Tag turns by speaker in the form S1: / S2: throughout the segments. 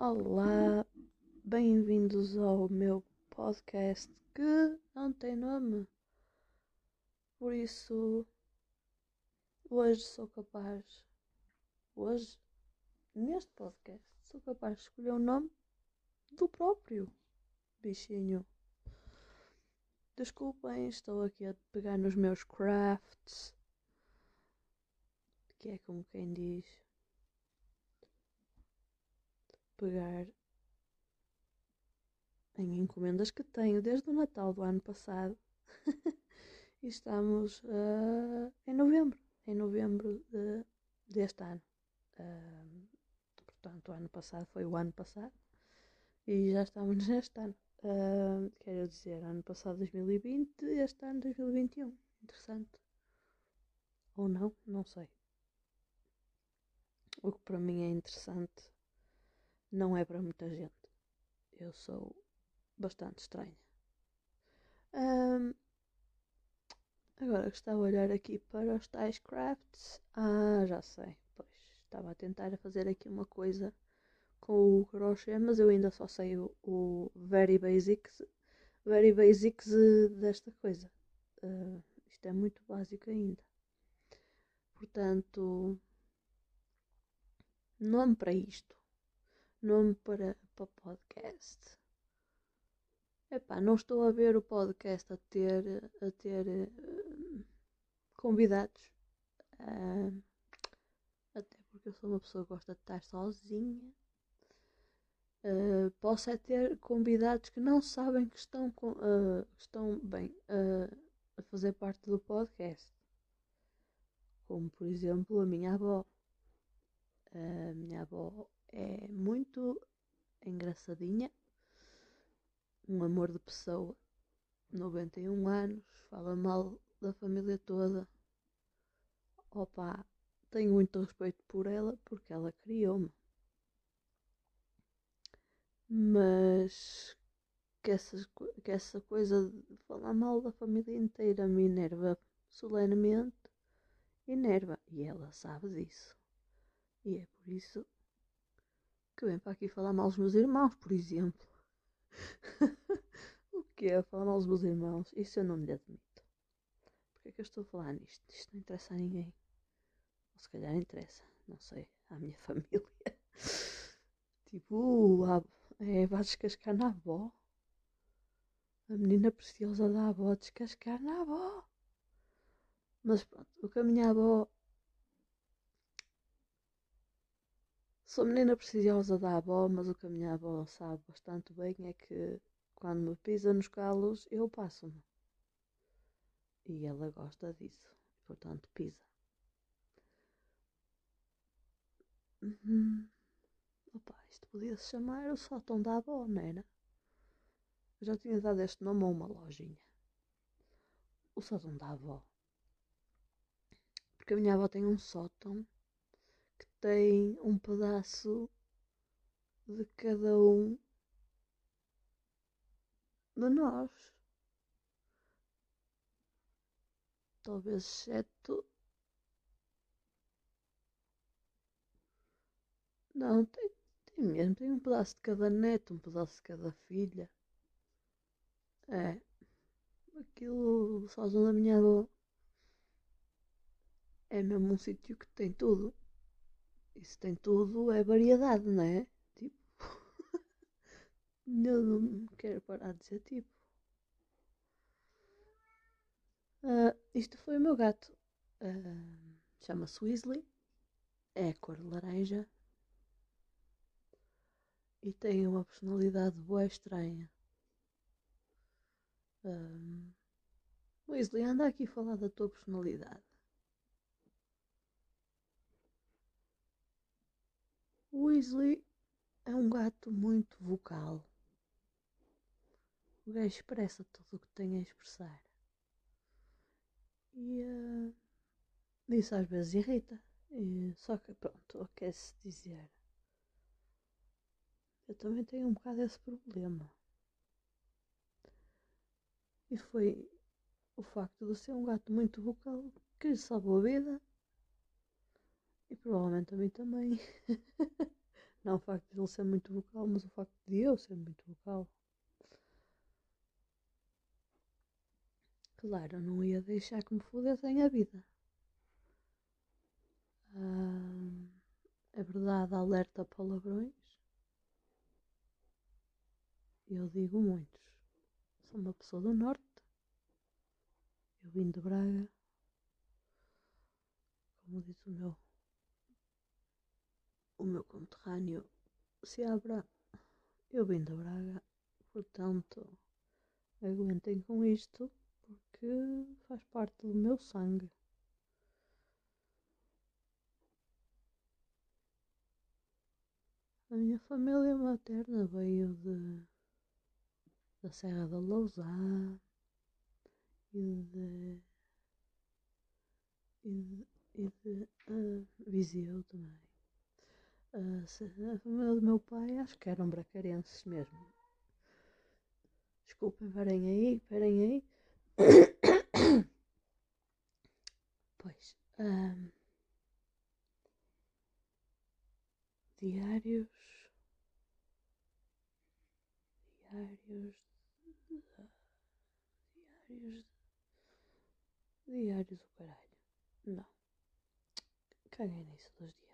S1: Olá, bem-vindos ao meu podcast que não tem nome. Por isso, hoje sou capaz, hoje, neste podcast, sou capaz de escolher o nome do próprio bichinho. Desculpem, estou aqui a pegar nos meus crafts, que é como quem diz pegar em encomendas que tenho desde o Natal do ano passado e estamos uh, em novembro, em novembro de, deste ano. Uh, portanto, o ano passado foi o ano passado e já estamos neste ano. Uh, quero dizer, ano passado 2020, este ano 2021. Interessante. Ou não, não sei. O que para mim é interessante não é para muita gente. Eu sou bastante estranha. Um, agora gostava de olhar aqui para os tais crafts. Ah, já sei. Pois estava a tentar fazer aqui uma coisa com o crochê, mas eu ainda só sei o, o very basics, very basics desta coisa. Uh, isto é muito básico ainda. Portanto, nome para isto nome para, para podcast. Epá, não estou a ver o podcast a ter, a ter uh, convidados. Uh, até porque eu sou uma pessoa que gosta de estar sozinha. Uh, posso é ter convidados que não sabem que estão, com, uh, estão bem a fazer parte do podcast. Como por exemplo a minha avó. A minha avó é muito engraçadinha, um amor de pessoa, 91 anos, fala mal da família toda. Opa, tenho muito respeito por ela porque ela criou-me. Mas que que essa coisa de falar mal da família inteira me enerva solenemente, enerva. E ela sabe disso. E é por isso que vem para aqui falar mal dos meus irmãos, por exemplo. o que é falar mal dos meus irmãos? Isso eu não lhe admito. Porquê é que eu estou a falar nisto? Isto não interessa a ninguém. Ou se calhar interessa, não sei, à minha família. tipo, uh, é, vai descascar na avó. A menina preciosa da avó descascar na avó. Mas pronto, o que a minha avó Sou menina preciosa da avó, mas o que a minha avó sabe bastante bem é que quando me pisa nos calos, eu passo-me. E ela gosta disso, portanto pisa. Uhum. Opa, isto podia-se chamar o sótão da avó, não era? Eu já tinha dado este nome a uma lojinha. O sótão da avó. Porque a minha avó tem um sótão tem um pedaço de cada um de nós. Talvez exceto. Não, tem, tem mesmo. Tem um pedaço de cada neto, um pedaço de cada filha. É. Aquilo, sozinho da minha avó. É mesmo um sítio que tem tudo. Isso tem tudo, é variedade, não é? Tipo. eu não quero parar de dizer tipo. Uh, isto foi o meu gato. Uh, Chama-se Weasley. É cor laranja. E tem uma personalidade boa estranha. Um, Weasley, anda aqui a falar da tua personalidade. Weasley é um gato muito vocal. O gajo expressa tudo o que tem a expressar. E uh, isso às vezes irrita. E, só que pronto, quer-se dizer. Eu também tenho um bocado esse problema. E foi o facto de ser um gato muito vocal que lhe salvou a vida e provavelmente a mim também. não o facto de ele ser muito vocal, mas o facto de eu ser muito vocal. Claro, eu não ia deixar que me fodessem a vida. Ah, é verdade, alerta palavrões. Eu digo muitos. Sou uma pessoa do Norte. Eu vim de Braga. Como diz o meu, o meu conterrâneo se abra. Eu vim de Braga. Portanto, aguentem com isto porque faz parte do meu sangue. A minha família materna veio de, da Serra da Lousã e de, e de, e de uh, Viseu também. Uh, a família do meu pai acho que eram bracarenses mesmo. Desculpem, parem aí, parem aí. pois. Um, diários. Diários. Diários. Diários do caralho. Não. Caguei nisso dos diários.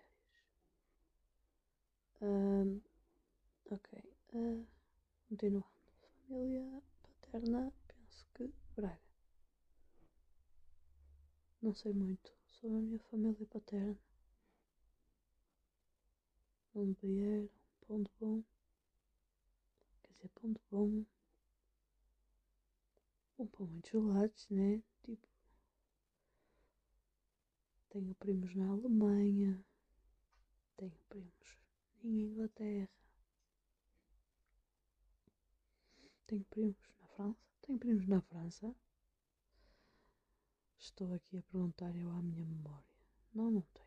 S1: Um, ok. Uh, continuando. Família paterna, penso que Braga. Não sei muito sobre a minha família paterna. Onde vieram, pão de bom. Quer dizer, pão de bom. Um pão muito gelados, né? Tipo. Tenho primos na Alemanha. Tenho primos em Inglaterra. Tenho primos na França. Tenho primos na França. Estou aqui a perguntar eu à minha memória. Não, não tenho.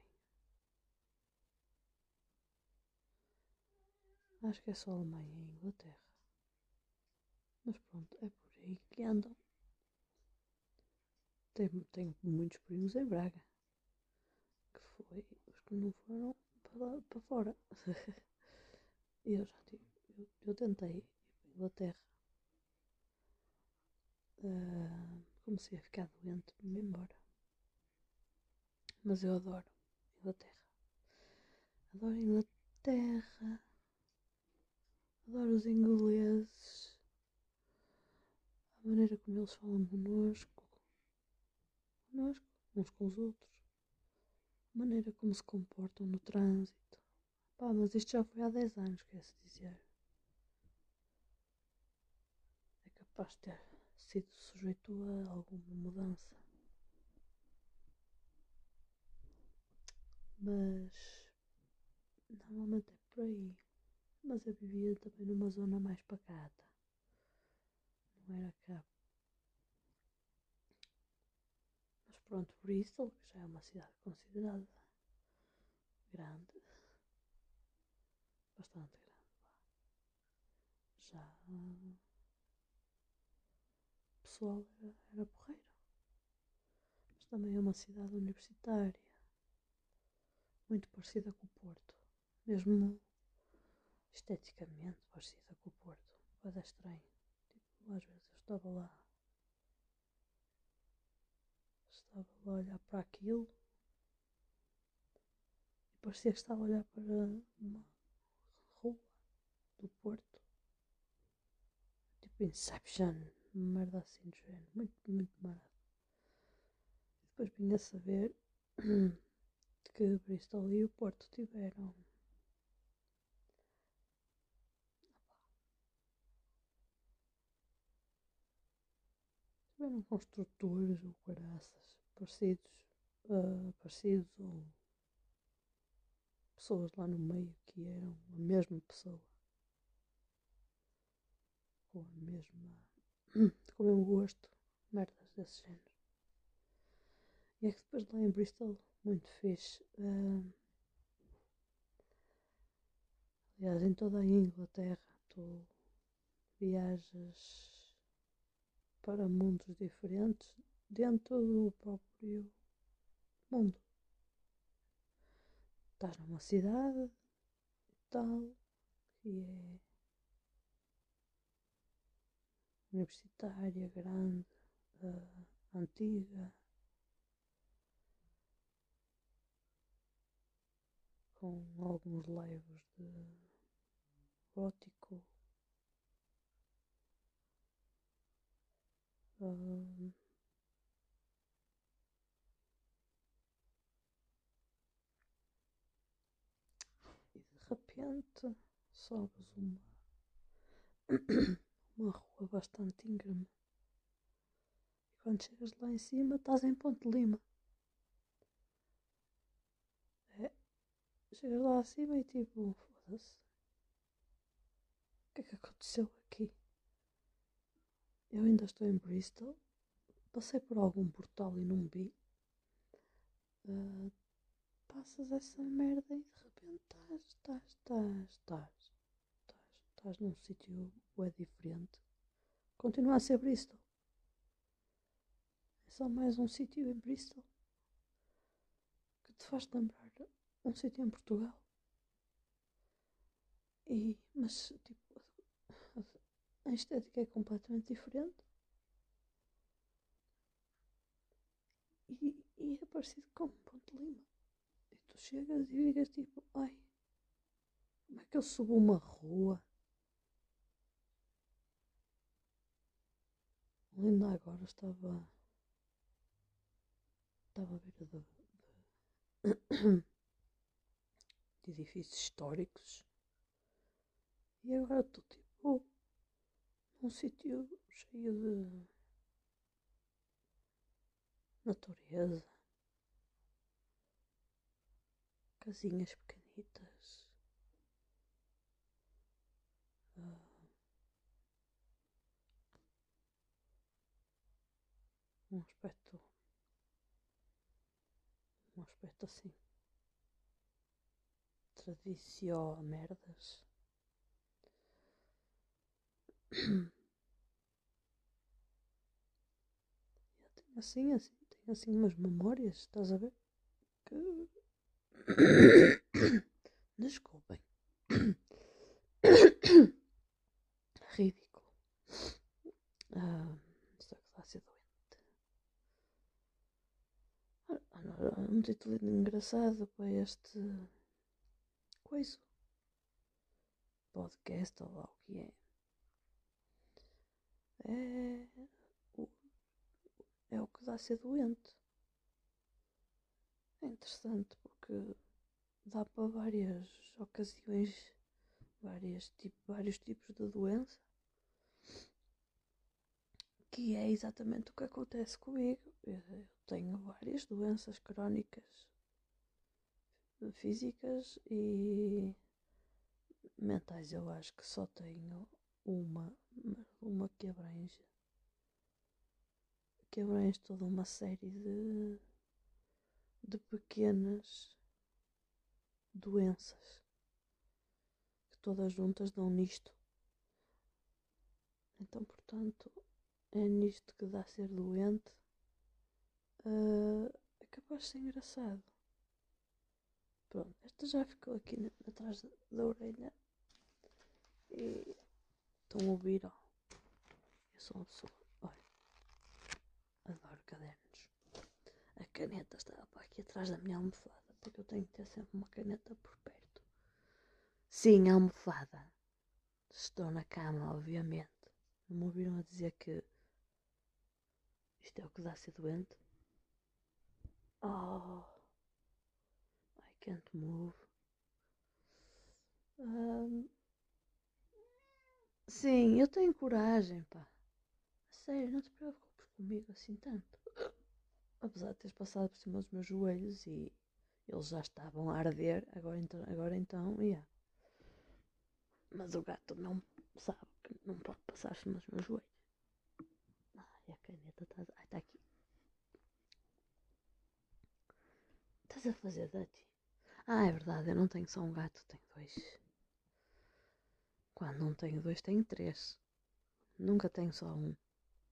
S1: Acho que é só Alemanha e Inglaterra. Mas pronto, é por aí que andam. Tenho, tenho muitos primos em Braga. Que foi os que não foram para, para fora. eu já tive. Eu, eu tentei ir para Inglaterra. Uh, comecei a ficar doente me embora. Mas eu adoro Inglaterra. Adoro Inglaterra. Adoro os ingleses. A maneira como eles falam connosco. Connosco, uns com os outros. Maneira como se comportam no trânsito. Pá, mas isto já foi há 10 anos, quer-se dizer. É capaz de ter sido sujeito a alguma mudança. Mas normalmente é por aí mas eu vivia também numa zona mais pacata. Não era cá. Mas pronto, Bristol, que já é uma cidade considerada grande, bastante grande. Já o pessoal era, era porreiro. Mas também é uma cidade universitária, muito parecida com o Porto. Mesmo esteticamente parecida com o Porto. Vai dar estranho. Tipo, às vezes eu estava lá. Estava a olhar para aquilo. E parecia que estava a olhar para uma rua do Porto. Tipo Inception. Uma merda assim género. Muito, muito barato. E depois vinha a saber que Bristol e o Porto tiveram tiveram construtores ou caraças parecidos, uh, parecidos ou pessoas lá no meio que eram a mesma pessoa com a mesma com o mesmo gosto, merdas desse género. E é que depois lá em Bristol, muito fixe. Uh, aliás, em toda a Inglaterra, tu viajas para mundos diferentes dentro do próprio mundo. Estás numa cidade tal, que é universitária, grande, uh, antiga, com alguns leivos de gótico. Uh, e de repente sobes uma, uma rua bastante íngreme. E quando chegas lá em cima estás em Ponte Lima. É, chegas lá acima e tipo, foda-se. O que é que aconteceu aqui? Eu ainda estou em Bristol. Passei por algum portal e não vi. Uh, passas essa merda e de repente estás, estás, estás, estás, estás, estás num sítio é diferente. Continua a ser Bristol. É só mais um sítio em Bristol que te faz lembrar um sítio em Portugal. E, mas, tipo, a estética é completamente diferente. E, e é parecido com Ponte Lima. Tu chegas e ficas tipo, ai, como é que eu subo uma rua? Ainda agora estava. Estava a ver de, de, edifícios históricos. E agora estou tipo um sítio cheio de natureza, casinhas pequenitas, uh, um aspecto, um aspecto assim, tradicional merdas. Eu tenho assim, assim, tenho assim umas memórias, estás a ver? Que. Desculpem. Ridículo. Ah, estou a ser doente. Um título engraçado para este. Coisa. Podcast ou lá o que é é o, é o que dá a ser doente. É interessante porque dá para várias ocasiões, várias, tipo, vários tipos de doença, que é exatamente o que acontece comigo. Eu tenho várias doenças crónicas físicas e mentais. Eu acho que só tenho uma uma que abrange toda uma série de, de pequenas doenças que todas juntas dão nisto. Então, portanto, é nisto que dá ser doente. Uh, é capaz de ser engraçado. Pronto, esta já ficou aqui na, atrás da orelha. E Estão a ouvir? Ó. Eu sou uma pessoa. Olha. Adoro cadernos. A caneta estava para aqui atrás da minha almofada. Porque eu tenho que ter sempre uma caneta por perto. Sim, almofada. Estou na cama, obviamente. Não me ouviram a dizer que isto é o que dá a ser doente? Oh. I can't move. Um, Sim, eu tenho coragem, pá. Sério, não te preocupes comigo assim tanto. Apesar de teres passado por cima dos meus joelhos e eles já estavam a arder, agora então, agora então, yeah. Mas o gato não sabe que não pode passar por cima dos meus joelhos. Ai, a caneta está. Ai, está aqui. Estás a fazer dati? Ah, é verdade, eu não tenho só um gato, tenho dois. Quando não tenho dois, tenho três. Nunca tenho só um.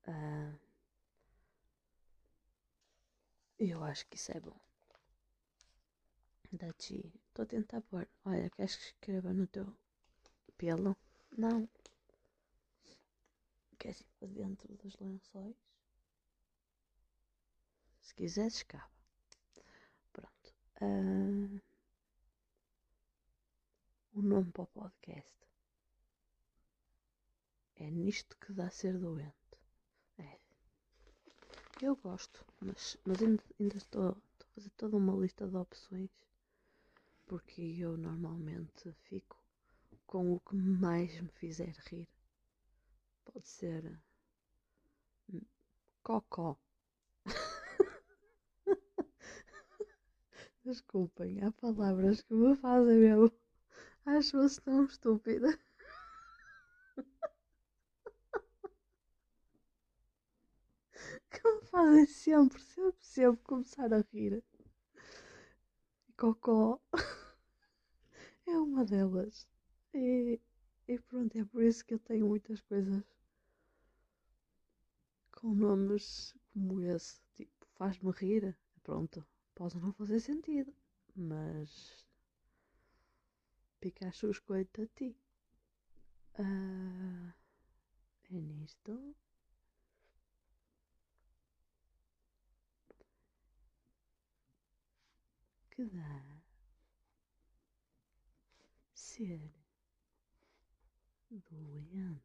S1: Uh, eu acho que isso é bom. Dachi, estou a tentar pôr. Olha, queres que escreva no teu pelo? Não. Que é assim para dentro dos lençóis. Se quiseres, escava. Pronto. Uh, o nome para o podcast é nisto que dá a ser doente. É. Eu gosto, mas, mas ainda, ainda estou, estou a fazer toda uma lista de opções porque eu normalmente fico com o que mais me fizer rir. Pode ser hum, cocó. Desculpem, há palavras que me fazem mesmo. Acho-se tão estúpida. que me fazem sempre, sempre, sempre começar a rir. Cocó uma delas. E, e pronto, é por isso que eu tenho muitas coisas com nomes como esse. Tipo, faz-me rir. Pronto, pode não fazer sentido, mas Pikachu escolhe a ti. Uh, é nisto. que dá ser doente.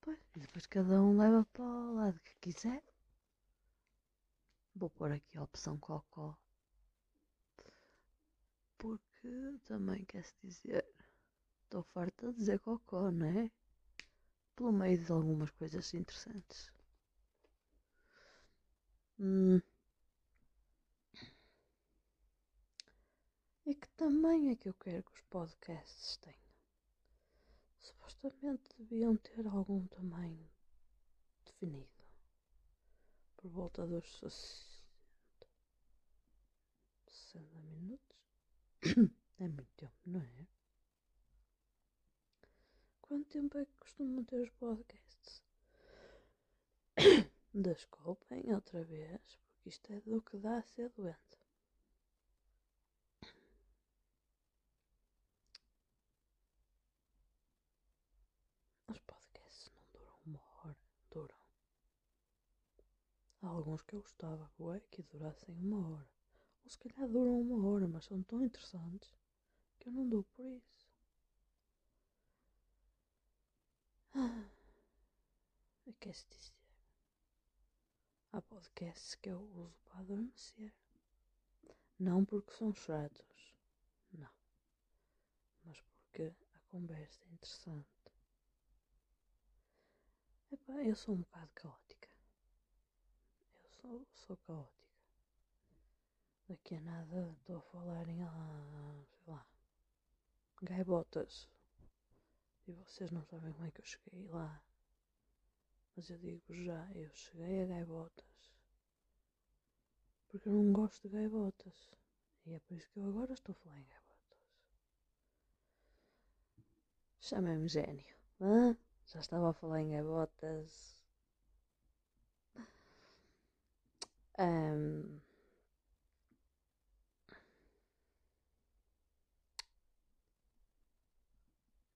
S1: Pois, e depois cada um leva para o lado que quiser. Vou pôr aqui a opção cocó. Porque também quer-se dizer. Estou farta de dizer cocó, não é? pelo meio de algumas coisas interessantes. Hum. E que também é que eu quero que os podcasts tenham. Supostamente deviam ter algum tamanho definido. Por volta dos 60, 60 minutos. É muito tempo, não é? Quanto tempo é que costumam ter os podcasts? Desculpem outra vez, porque isto é do que dá a ser doente. Os podcasts não duram uma hora, duram. Há alguns que eu gostava ué, que durassem uma hora. Ou se calhar duram uma hora, mas são tão interessantes que eu não dou por isso. Ah, quer-se dizer? Há podcasts que eu uso para adormecer. Não porque são chatos, não. Mas porque a conversa é interessante. Epá, eu sou um bocado caótica. Eu sou, sou caótica. Daqui a nada estou a falar em, ah, sei lá, gaivotas. E vocês não sabem como é que eu cheguei lá. Mas eu digo já, eu cheguei a gaivotas. Porque eu não gosto de gaivotas. E é por isso que eu agora estou a falar em gaivotas. Chamem-me gênio. Hã? Já estava a falar em gaivotas. Um,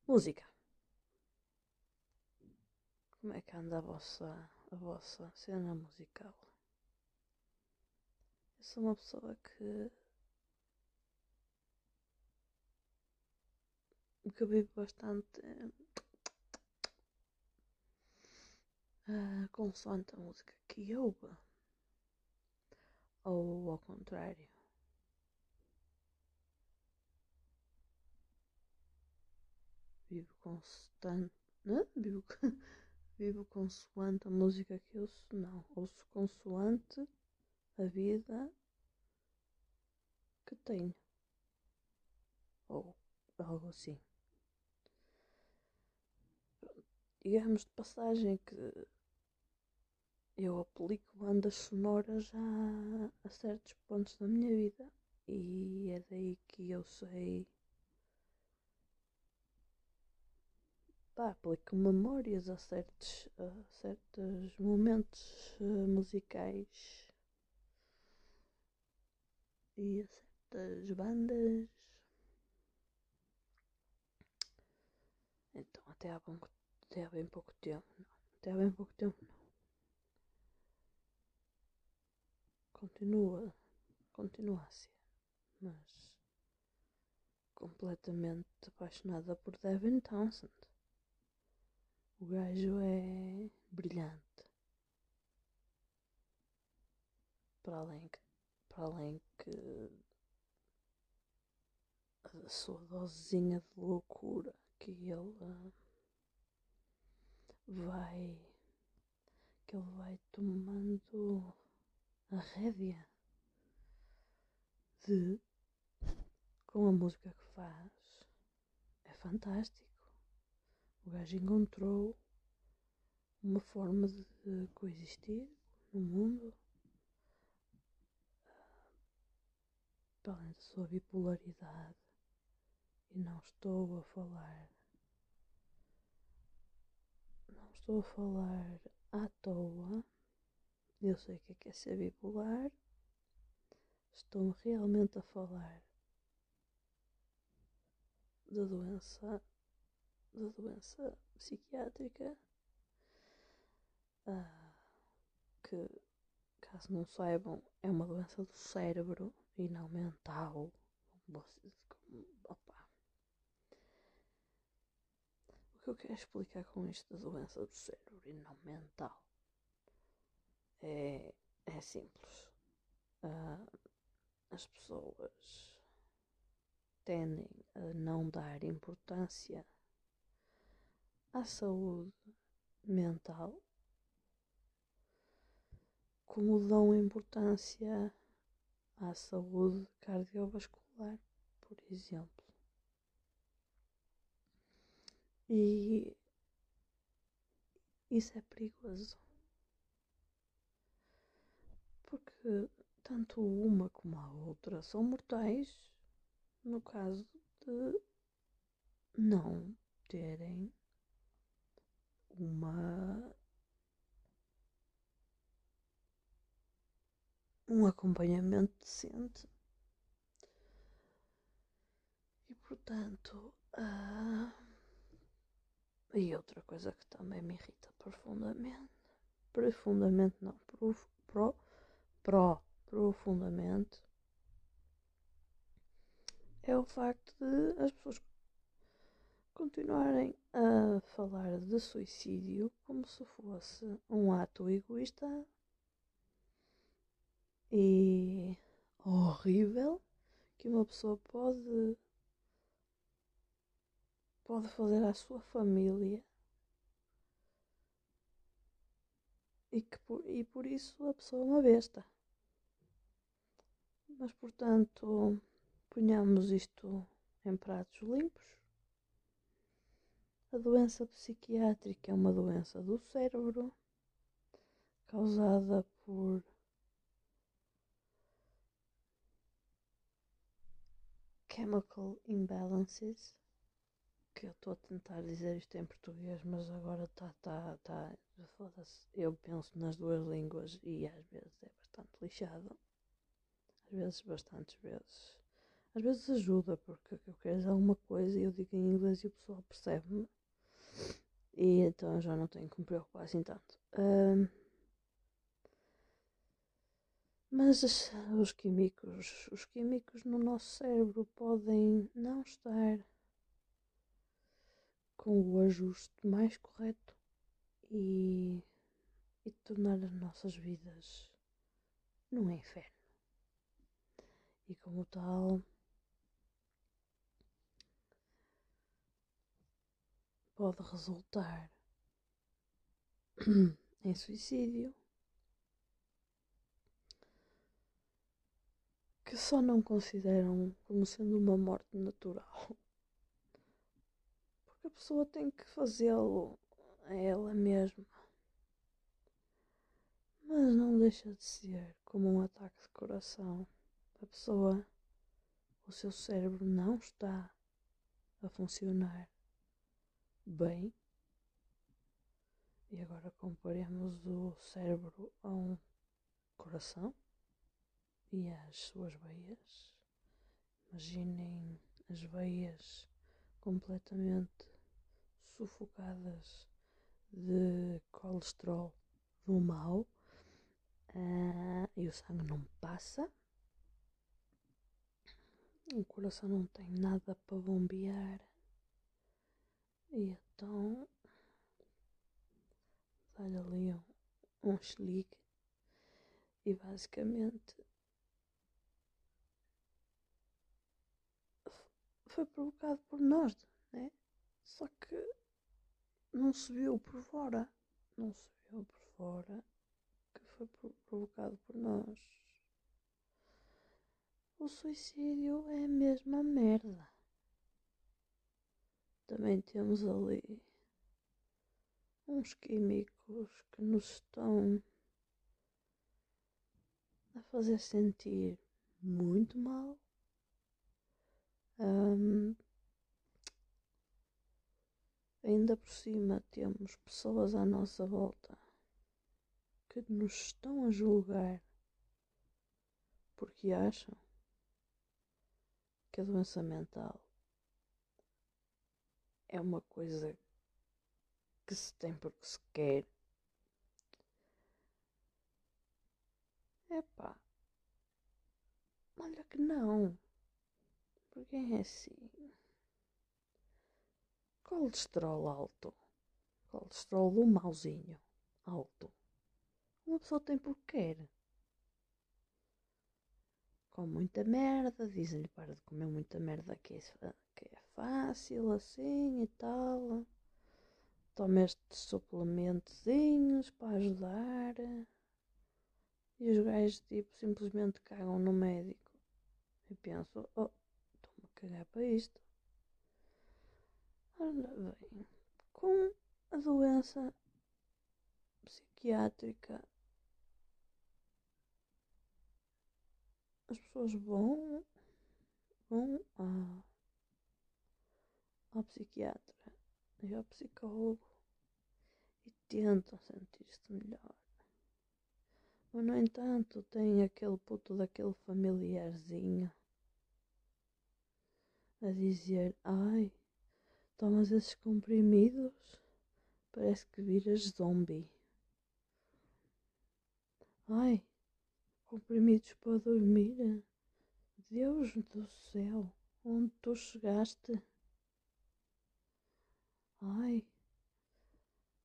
S1: música. Como é que anda a vossa, a vossa cena musical? Eu sou uma pessoa que. que vive bastante. Uh, consoante a música que ouve. Ou ao contrário. Vivo constante. Né? Vivo. Vivo consoante a música que ouço, não. Ouço consoante a vida que tenho. Ou algo assim. Digamos de passagem que eu aplico bandas sonoras a, a certos pontos da minha vida e é daí que eu sei pá, aplico memórias a certos, a certos momentos uh, musicais e a certas bandas. Então, até há, bom, até há bem pouco tempo, não. Até há bem pouco tempo, não. Continua, continua a ser, mas completamente apaixonada por Devin Townsend. O gajo é brilhante. Para além que, para além que a sua dosezinha de loucura que ele uh, vai que ele vai tomando a rédea de com a música que faz é fantástico. O gajo encontrou uma forma de coexistir no mundo. Para além da sua bipolaridade. E não estou a falar não estou a falar à toa. Eu sei o que é, que é ser bipolar. Estou realmente a falar da doença da doença psiquiátrica, uh, que, caso não saibam, é uma doença do cérebro e não mental. Opa. O que eu quero explicar com isto da doença do cérebro e não mental é, é simples. Uh, as pessoas tendem a não dar importância à saúde mental, como dão importância à saúde cardiovascular, por exemplo. E isso é perigoso. Porque tanto uma como a outra são mortais no caso de não terem uma um acompanhamento decente. E portanto uh, e outra coisa que também me irrita profundamente profundamente não pro, pro, pro profundamente é o facto de as pessoas continuarem a falar de suicídio como se fosse um ato egoísta e horrível que uma pessoa pode pode fazer à sua família e que por, e por isso a pessoa é uma besta. Mas portanto, ponhamos isto em pratos limpos a doença psiquiátrica é uma doença do cérebro causada por chemical imbalances, que eu estou a tentar dizer isto em português, mas agora está, tá, tá, foda-se, eu penso nas duas línguas e às vezes é bastante lixado, às vezes, bastantes vezes. Às vezes ajuda, porque eu quero dizer alguma coisa e eu digo em inglês e o pessoal percebe-me. E então já não tenho que me preocupar assim tanto. Uh, mas os químicos, os químicos no nosso cérebro podem não estar com o ajuste mais correto e, e tornar as nossas vidas num inferno. E como tal, pode resultar em suicídio, que só não consideram como sendo uma morte natural. Porque a pessoa tem que fazê-lo a ela mesma. Mas não deixa de ser como um ataque de coração. A pessoa, o seu cérebro não está a funcionar bem. E agora comparemos o cérebro a um coração e às suas veias. Imaginem as veias completamente sufocadas de colesterol do mal uh, e o sangue não passa. O coração não tem nada para bombear. E então dá-lhe ali um, um chilique e basicamente foi provocado por nós, né? Só que não se viu por fora, não se viu por fora que foi provocado por nós. O suicídio é a mesma merda. Também temos ali uns químicos que nos estão a fazer sentir muito mal. Um, ainda por cima temos pessoas à nossa volta que nos estão a julgar porque acham que a doença mental é uma coisa que se tem porque se quer. Epá, olha que não, porque é assim. Colesterol alto, colesterol mauzinho alto, uma pessoa tem porque quer. Com muita merda, dizem-lhe para de comer muita merda que é fácil assim e tal. Toma estes suplementozinhos para ajudar. E os gajos tipo simplesmente cagam no médico. E penso, oh, estou-me a cagar para isto. Ora bem, com a doença psiquiátrica as pessoas vão, vão à, ao psiquiatra e ao psicólogo e tentam sentir-se melhor. Mas, no entanto, tem aquele puto daquele familiarzinho a dizer: Ai, tomas esses comprimidos, parece que viras zombie. Ai, comprimidos para dormir. Deus do céu, onde tu chegaste? Ai,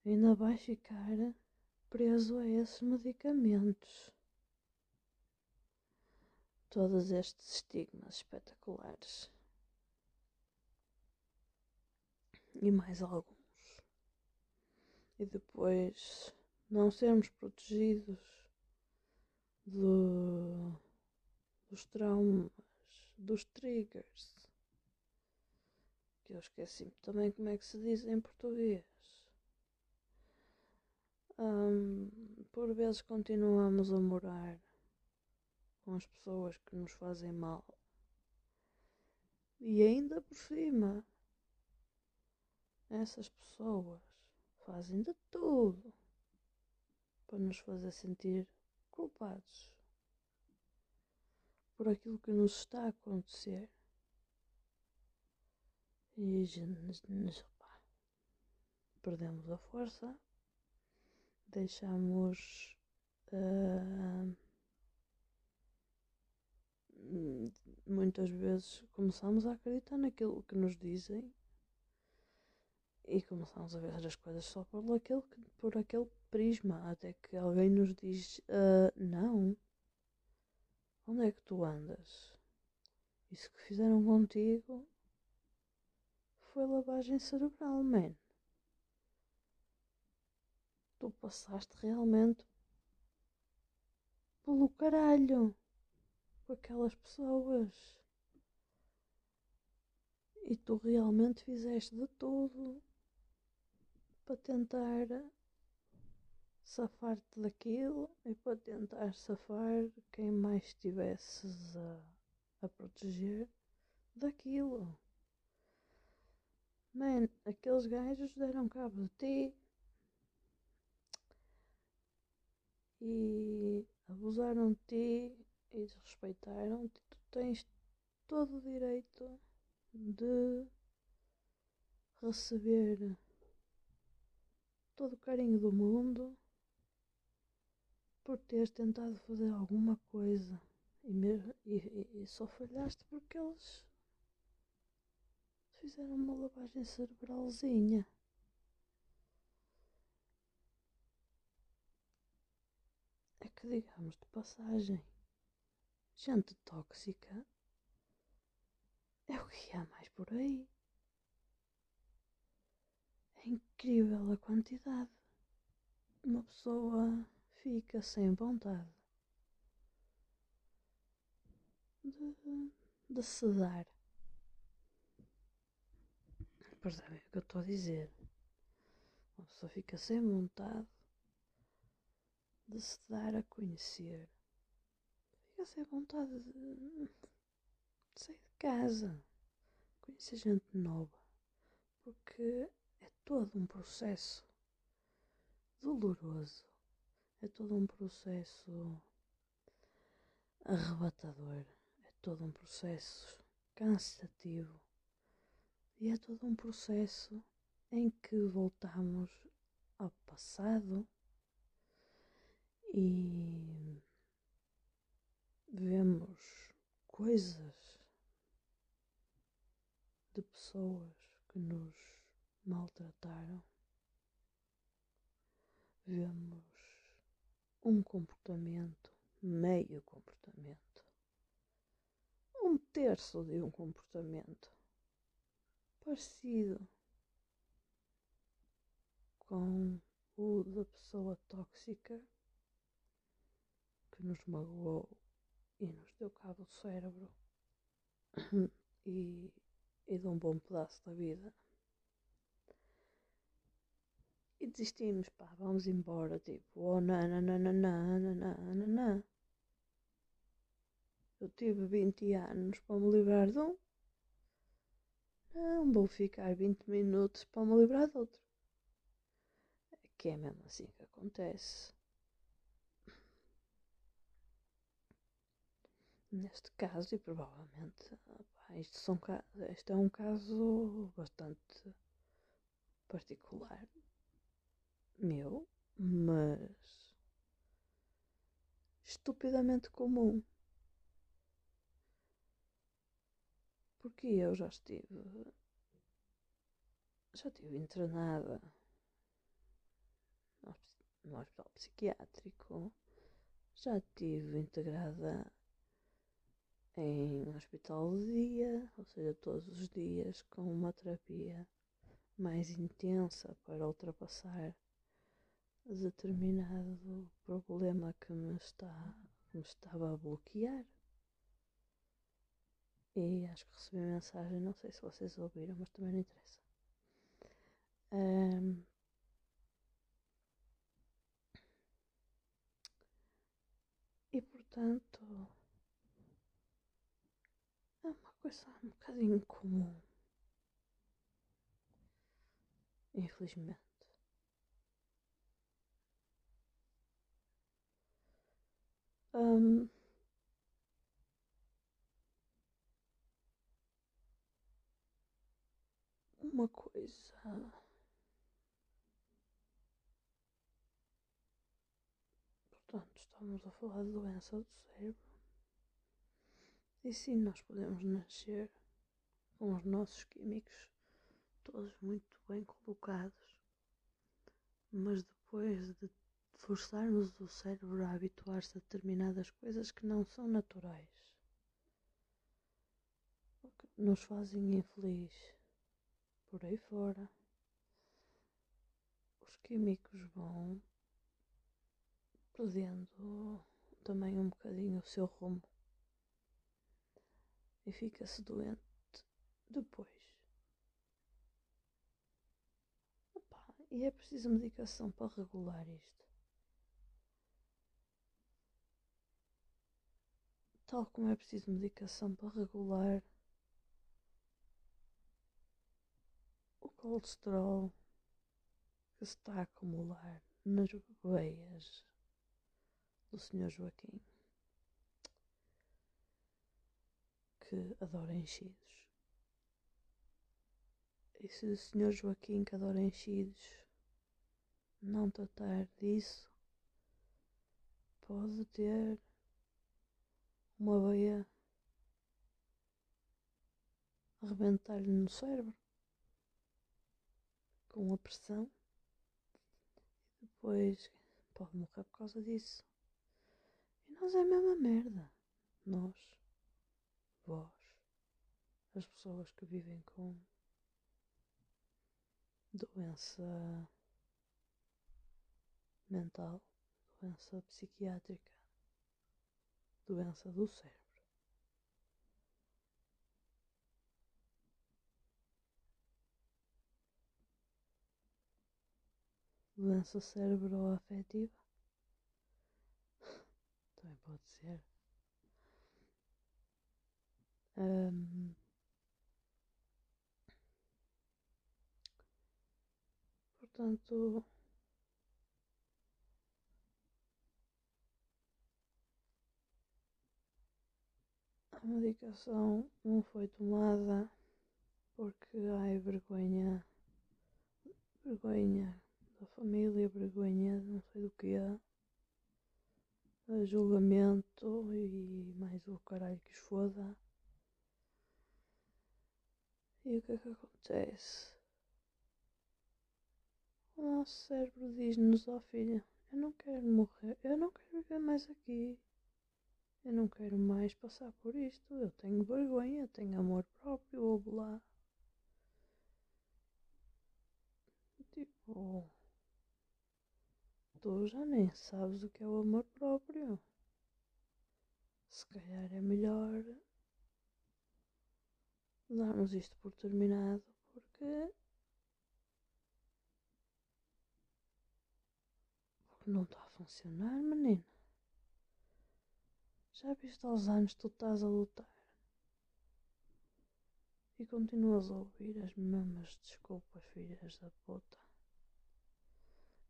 S1: ainda vais ficar preso a esses medicamentos. Todos estes estigmas espetaculares. E mais alguns. E depois não sermos protegidos do, dos traumas, dos triggers. Que eu esqueci também como é que se diz em português. Um, por vezes continuamos a morar com as pessoas que nos fazem mal. E ainda por cima, essas pessoas fazem de tudo para nos fazer sentir culpados por aquilo que nos está a acontecer. E perdemos a força, deixamos uh, muitas vezes começamos a acreditar naquilo que nos dizem e começamos a ver as coisas só por aquele, por aquele prisma, até que alguém nos diz: uh, Não, onde é que tu andas? Isso que fizeram contigo foi lavagem cerebral, man. Tu passaste realmente pelo caralho com aquelas pessoas. E tu realmente fizeste de tudo para tentar safar-te daquilo e para tentar safar quem mais estivesses a, a proteger daquilo. Man, aqueles gajos deram cabo de ti e abusaram de ti e desrespeitaram-te, tu tens todo o direito de receber todo o carinho do mundo por teres tentado fazer alguma coisa. E, mesmo, e, e só falhaste porque eles fizeram uma lavagem cerebralzinha. É que digamos de passagem, gente tóxica é o que há mais por aí. É incrível a quantidade. Uma pessoa fica sem vontade de, de se dar. Percebem o que eu estou a dizer? Uma pessoa fica sem vontade de se dar a conhecer. Fica sem vontade de, de sair de casa, conhecer gente nova, porque é todo um processo doloroso, é todo um processo arrebatador, é todo um processo cansativo e é todo um processo em que voltamos ao passado e vemos coisas de pessoas que nos maltrataram, vemos um comportamento, meio comportamento, um terço de um comportamento parecido com o da pessoa tóxica que nos magoou e nos deu cabo do cérebro e, e de um bom pedaço da vida. E desistimos, pá, vamos embora, tipo, oh nananana, Eu tive 20 anos para me livrar de um. Não vou ficar 20 minutos para me livrar de outro. É que é mesmo assim que acontece. Neste caso, e provavelmente, isto, são, isto é um caso bastante particular meu, mas estupidamente comum. Porque eu já estive. Já estive internada no hospital psiquiátrico, já estive integrada em hospital de dia, ou seja, todos os dias com uma terapia mais intensa para ultrapassar determinado problema que me, está, que me estava a bloquear. E acho que recebi mensagem, não sei se vocês ouviram, mas também não interessa. Um, e portanto é uma coisa um bocadinho comum. Infelizmente. Um, uma coisa. Portanto, estamos a falar de doença do cérebro. E sim, nós podemos nascer com os nossos químicos todos muito bem colocados, mas depois de forçarmos o cérebro a habituar-se a determinadas coisas que não são naturais, que nos fazem infeliz por aí fora, os químicos vão perdendo também um bocadinho o seu rumo e fica-se doente depois. Opa, e é preciso medicação para regular isto. Tal como é preciso medicação para regular colesterol que se está a acumular nas veias do Sr. Joaquim. que adora enchidos. E se o Sr. Joaquim, que adora enchidos, não tratar disso, pode ter uma veia arrebentar-lhe no cérebro com a pressão e depois pode morrer por causa disso. E nós é a mesma merda. Nós, vós, as pessoas que vivem com doença mental, doença psiquiátrica, doença do cérebro. Doença cerebroafetiva? Também pode ser. Um, portanto, a medicação não foi tomada porque ai vergonha, vergonha da família, vergonha, não sei do que é, julgamento e mais o caralho que os foda. E o que é que acontece? O nosso cérebro diz-nos, ó oh, filha, eu não quero morrer, eu não quero viver mais aqui. Eu não quero mais passar por isto. Eu tenho vergonha, tenho amor próprio, ou lá. Tipo, tu já nem sabes o que é o amor próprio. Se calhar é melhor darmos isto por terminado porque não está a funcionar, menina. Já viste aos anos tu estás a lutar e continuas a ouvir as mesmas desculpas, filhas da puta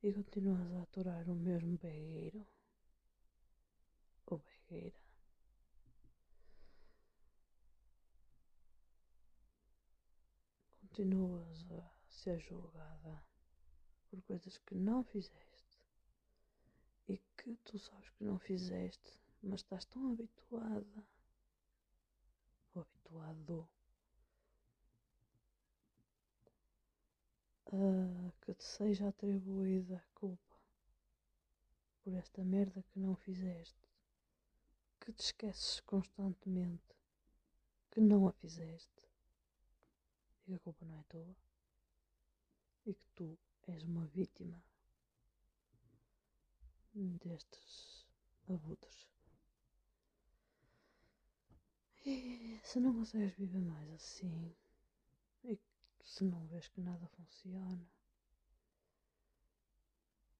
S1: e continuas a aturar o mesmo begueiro ou begueira. Continuas a ser julgada por coisas que não fizeste. E que tu sabes que não fizeste, mas estás tão habituada. Ou habituado uh, que te seja atribuída a culpa por esta merda que não fizeste, que te esqueces constantemente que não a fizeste e que a culpa não é tua e que tu és uma vítima destes abutres. E se não consegues viver mais assim, se não vês que nada funciona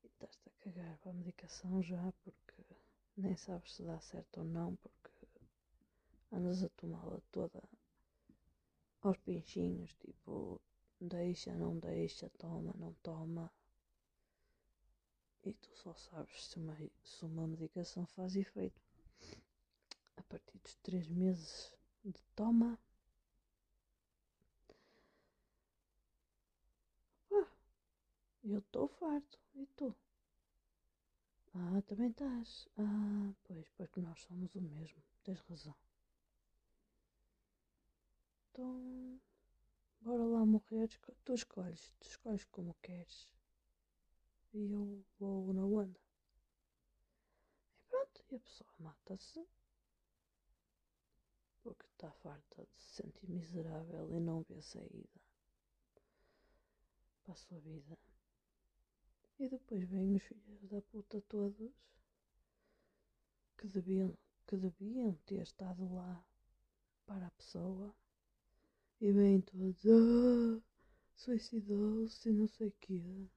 S1: e estás-te a cagar para a medicação já porque nem sabes se dá certo ou não porque andas a tomá-la toda aos pinchinhos, tipo deixa, não deixa, toma, não toma. E tu só sabes se uma, se uma medicação faz efeito a partir dos três meses de toma Eu estou farto. E tu? Ah, também estás. Ah, pois, porque nós somos o mesmo. Tens razão. Então, bora lá morrer. Tu escolhes. Tu escolhes como queres. E eu vou na onda. E pronto, e a pessoa mata-se. Porque está farta de se sentir miserável e não vê saída para a sua vida. E depois vêm os filhos da puta todos que deviam, que deviam ter estado lá para a pessoa e vêm todos, ah, suicidou-se não sei quê,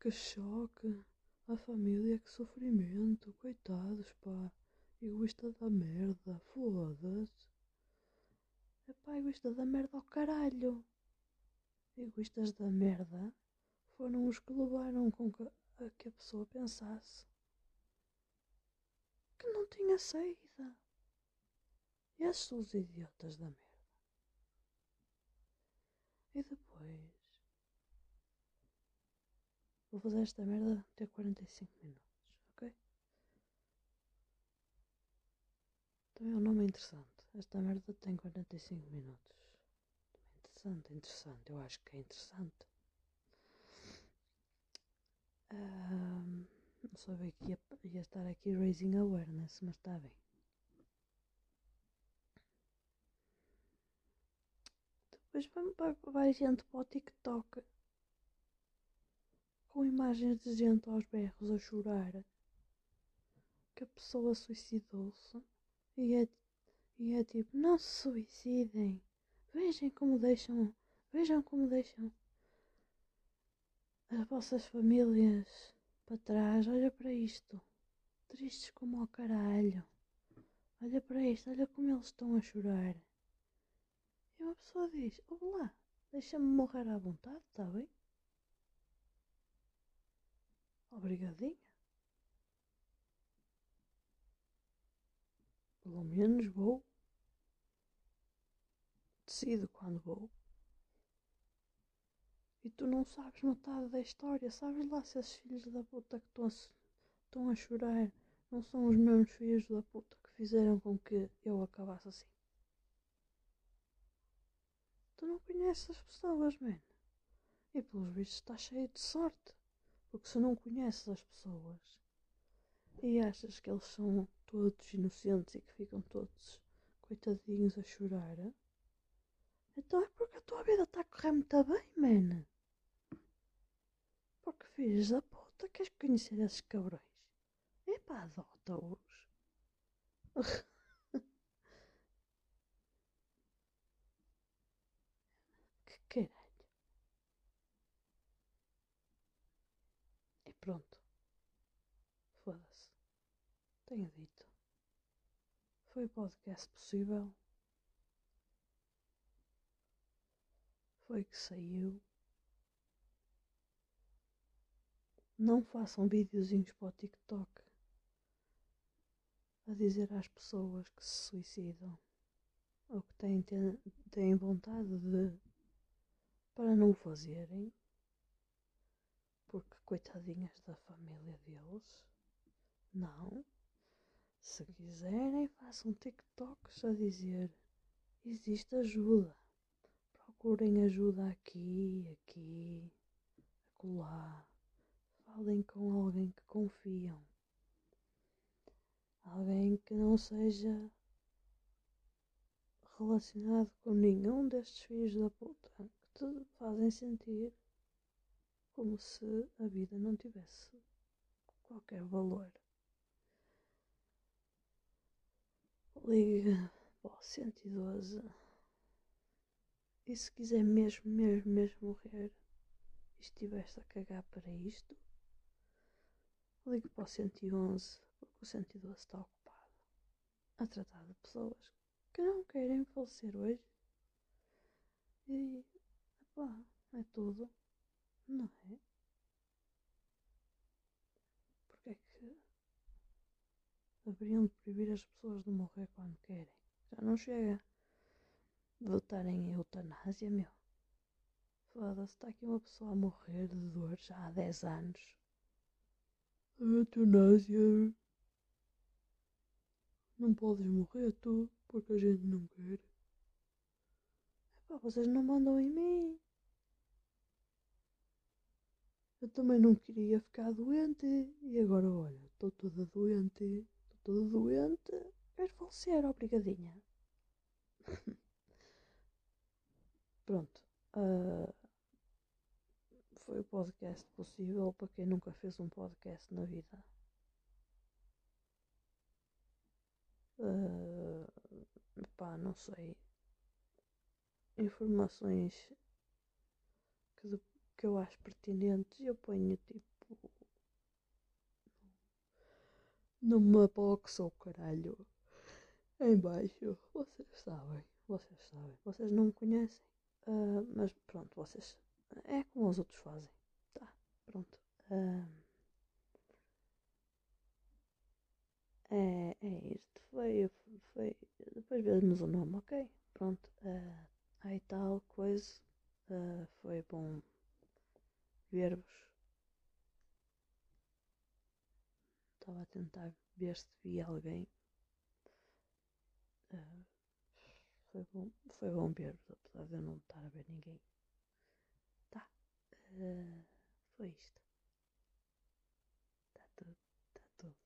S1: que choque, a família, que sofrimento, coitados, pá, egoísta da merda, foda-se. Epá, egoísta da merda ao caralho. Egoístas da merda foram os que levaram com que a, que a pessoa pensasse que não tinha saída Esses são os idiotas da merda. E depois. Vou fazer esta merda até 45 minutos, ok? Também é um nome interessante. Esta merda tem 45 minutos. Interessante, interessante. Eu acho que é interessante. Um, não que ia, ia estar aqui raising awareness, mas está bem. Depois vai gente para o TikTok. Com imagens de gente aos berros a chorar que a pessoa suicidou-se. E é, e é tipo, não se suicidem, vejam como deixam, vejam como deixam as vossas famílias para trás, olha para isto, tristes como ao caralho, olha para isto, olha como eles estão a chorar. E uma pessoa diz, olá, deixa-me morrer à vontade, está bem? Obrigadinha. Pelo menos vou. Decido quando vou. Tu não sabes metade da história. Sabes lá se esses filhos da puta que estão a, a chorar não são os mesmos filhos da puta que fizeram com que eu acabasse assim. Tu não conheces as pessoas, mano. E pelos vistos estás cheio de sorte. Porque se não conheces as pessoas e achas que eles são todos inocentes e que ficam todos coitadinhos a chorar, então é porque a tua vida está a correr muito bem, man. Porque filhos da puta, queres conhecer esses cabrões? Epá, adota-os. que caralho. E pronto. Foda-se. Tenho dito. Foi o podcast possível. Foi que saiu. Não façam videozinhos para o TikTok a dizer às pessoas que se suicidam ou que têm, têm vontade de para não o fazerem porque coitadinhas da família deles não. Se quiserem façam TikToks a dizer existe ajuda. Procurem ajuda aqui, aqui, acolá falem com alguém que confiam. Alguém que não seja relacionado com nenhum destes filhos da puta que te fazem sentir como se a vida não tivesse qualquer valor. Ligue para o 112 e se quiser mesmo, mesmo, mesmo morrer e estivesse a cagar para isto, Ligue para o 111 porque o 112 está ocupado a tratar de pessoas que não querem falecer hoje. E, pá, é tudo, não é? Porque é que haveriam de proibir as pessoas de morrer quando querem? Já não chega de votarem em eutanásia, meu. Foda-se, está aqui uma pessoa a morrer de dor já há 10 anos a eutanásia. Não podes morrer tu, porque a gente não quer. Vocês não mandam em mim. Eu também não queria ficar doente. E agora, olha, estou toda doente. Estou toda doente. Quero falecer, obrigadinha. Pronto. Uh, foi o podcast possível para quem nunca fez um podcast na vida. Uh, pá, não sei. Informações que, que eu acho pertinentes eu ponho tipo numa box ou caralho em baixo. Vocês sabem, vocês sabem, vocês não me conhecem. Uh, mas pronto, vocês é como os outros fazem. Tá, pronto. É, é isto. Foi, foi. Depois mas o nome, ok. Pronto. Uh, aí tal coisa. Uh, foi bom ver-vos. Estava a tentar ver se via alguém. Uh, foi bom, foi bom ver-vos, apesar de eu não estar a ver ninguém. Tá. Foi isto. Está tudo. Está tudo.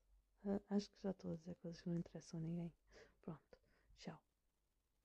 S1: Uh, acho que já estou a dizer coisas que não interessam a ninguém. Pronto. Tchau.